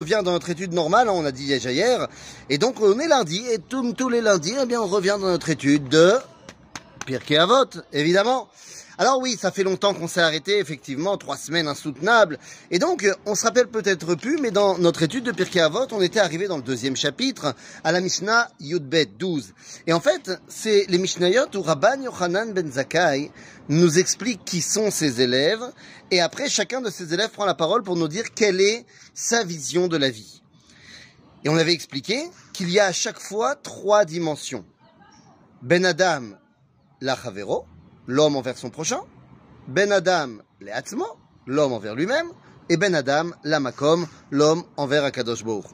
revient dans notre étude normale, hein, on a dit déjà hier, et donc on est lundi, et tous, les lundis, eh bien on revient dans notre étude de Pirkei Avot, évidemment. Alors oui, ça fait longtemps qu'on s'est arrêté, effectivement, trois semaines insoutenables. Et donc, on se rappelle peut-être plus, mais dans notre étude de Pirkei Avot, on était arrivé dans le deuxième chapitre, à la Mishnah Yudbet 12. Et en fait, c'est les Mishnayot où Rabban Yochanan ben Zakkai nous explique qui sont ses élèves, et après, chacun de ses élèves prend la parole pour nous dire quelle est sa vision de la vie. Et on avait expliqué qu'il y a à chaque fois trois dimensions. Ben Adam, la Chavero, l'homme envers son prochain, Ben Adam, le l'homme envers lui-même, et Ben Adam, la Makom, l'homme envers Akadosh Baruch.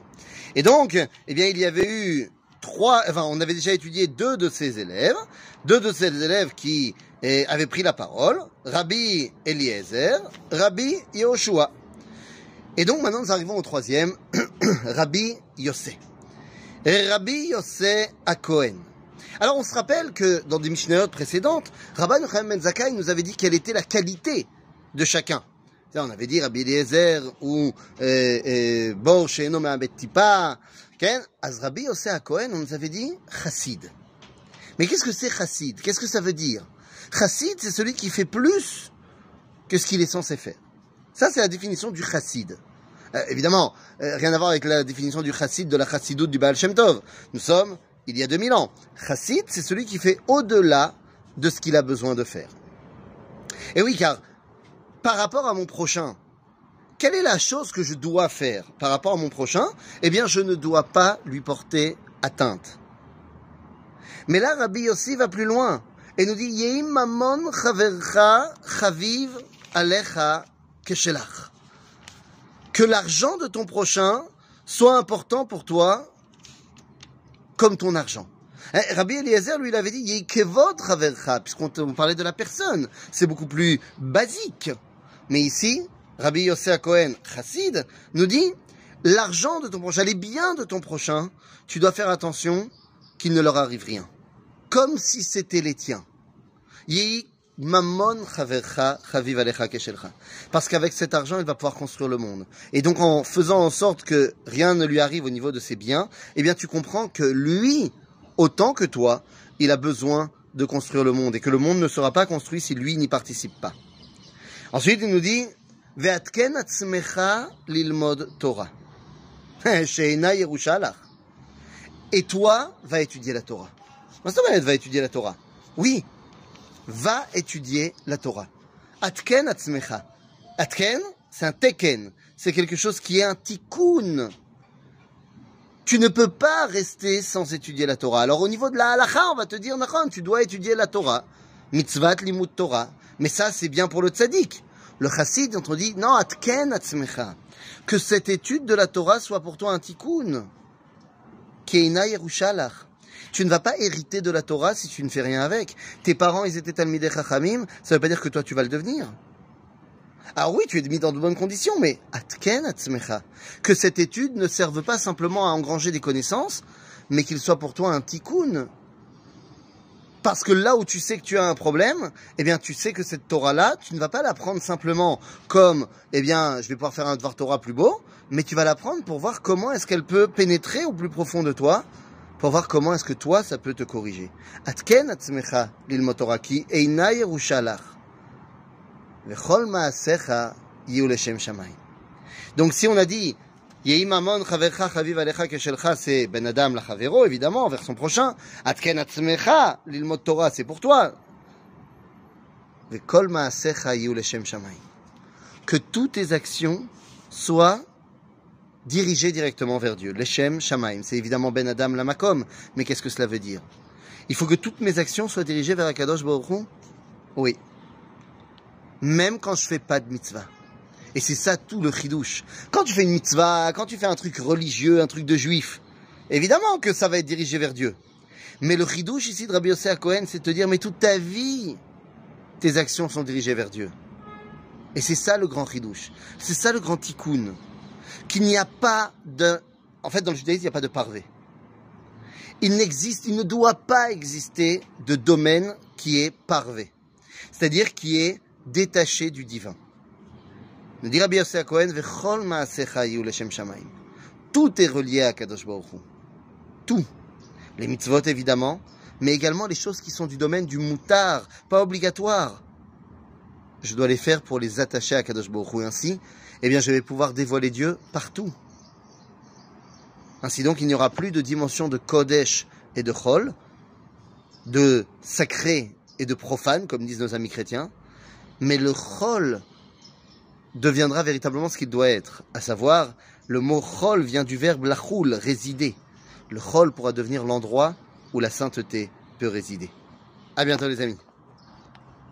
Et donc, eh bien, il y avait eu trois, enfin, on avait déjà étudié deux de ses élèves, deux de ses élèves qui eh, avaient pris la parole, Rabbi Eliezer, Rabbi Yehoshua. Et donc, maintenant, nous arrivons au troisième, Rabbi Yossé. Rabbi Yossé à. Alors on se rappelle que dans des Mishnayot précédentes, Rabban Yochanan Ben Zakkai nous avait dit quelle était la qualité de chacun. On avait dit Rabbi Eliezer ou Bor Sheino Me'abet Tipa. Az Rabbi Yosef Cohen, on nous avait dit Chassid. Mais qu'est-ce que c'est Chassid? Qu'est-ce que ça veut dire? Chassid, c'est celui qui fait plus que ce qu'il est censé faire. Ça, c'est la définition du Chassid. Euh, évidemment, euh, rien à voir avec la définition du Chassid de la Chassidoute du Baal Shem Tov. Nous sommes il y a 2000 ans. Chassid, c'est celui qui fait au-delà de ce qu'il a besoin de faire. Et oui, car par rapport à mon prochain, quelle est la chose que je dois faire par rapport à mon prochain? Eh bien, je ne dois pas lui porter atteinte. Mais là, Rabbi Yossi va plus loin et nous dit Yeim mamon chavercha chaviv alecha. Que l'argent de ton prochain soit important pour toi comme ton argent. Eh, Rabbi Eliezer, lui, il avait dit, puisqu'on parlait de la personne. C'est beaucoup plus basique. Mais ici, Rabbi Yosef Cohen, chassid, nous dit, l'argent de ton prochain, les biens de ton prochain, tu dois faire attention qu'il ne leur arrive rien. Comme si c'était les tiens. Mamon chavercha chaviv alecha keshelcha. Parce qu'avec cet argent, il va pouvoir construire le monde. Et donc, en faisant en sorte que rien ne lui arrive au niveau de ses biens, eh bien, tu comprends que lui, autant que toi, il a besoin de construire le monde et que le monde ne sera pas construit si lui n'y participe pas. Ensuite, il nous dit, ve'atken atzmecha lilmod Torah. Sheina Yerushalach. Et toi, va étudier la Torah. va étudier la Torah. Oui, va étudier la Torah. Atken atzmecha. Atken, c'est un teken. C'est quelque chose qui est un tikkun. Tu ne peux pas rester sans étudier la Torah. Alors au niveau de la halakha, on va te dire, tu dois étudier la Torah. Mitzvat limut Torah. Mais ça, c'est bien pour le tzaddik. Le chassid, on dit, non, atken atzmecha. Que cette étude de la Torah soit pour toi un tikkun. Keina yerushalach. Tu ne vas pas hériter de la Torah si tu ne fais rien avec. Tes parents, ils étaient Talmidei Chachamim, ça ne veut pas dire que toi, tu vas le devenir. Alors oui, tu es mis dans de bonnes conditions, mais atken atzmecha. Que cette étude ne serve pas simplement à engranger des connaissances, mais qu'il soit pour toi un tikkun. Parce que là où tu sais que tu as un problème, eh bien, tu sais que cette Torah-là, tu ne vas pas la prendre simplement comme, eh bien, je vais pouvoir faire un devoir Torah plus beau, mais tu vas la prendre pour voir comment est-ce qu'elle peut pénétrer au plus profond de toi pour voir comment est-ce que toi, ça peut te corriger. Atken atzmecha lilmotoraki eina yerushalach. Vechol maasecha yiu leshem shamayim. Donc si on a dit Yehi mamon chavercha chaviv alecha keshelcha, c'est ben adam la chavero, évidemment, vers son prochain. Atken atzmecha lilmot Torah, c'est pour toi. Vechol maasecha yiu leshem shamayim. Que toutes tes actions soient dirigé directement vers Dieu. L'Echem Shamaim, c'est évidemment Ben Adam Lamakom, mais qu'est-ce que cela veut dire? Il faut que toutes mes actions soient dirigées vers Akadosh Baruch Oui. Même quand je fais pas de mitzvah. Et c'est ça tout le chidouche. Quand tu fais une mitzvah, quand tu fais un truc religieux, un truc de juif, évidemment que ça va être dirigé vers Dieu. Mais le chidouche ici de Rabbi Yosef Cohen, c'est de te dire, mais toute ta vie, tes actions sont dirigées vers Dieu. Et c'est ça le grand chidouche. C'est ça le grand tikkun qu'il n'y a pas de... En fait, dans le judaïsme, il n'y a pas de parvé. Il n'existe, il ne doit pas exister de domaine qui est parvé. C'est-à-dire qui est détaché du divin. Nous dit Rabbi Yosef tout est relié à Kadosh Hu. Tout. Les mitzvot évidemment, mais également les choses qui sont du domaine du moutar, pas obligatoire. Je dois les faire pour les attacher à Kadosh Hu. Ainsi, eh bien, je vais pouvoir dévoiler Dieu partout. Ainsi donc, il n'y aura plus de dimension de Kodesh et de Chol, de sacré et de profane, comme disent nos amis chrétiens, mais le Chol deviendra véritablement ce qu'il doit être, à savoir, le mot Chol vient du verbe lachul, résider. Le Chol pourra devenir l'endroit où la sainteté peut résider. À bientôt les amis.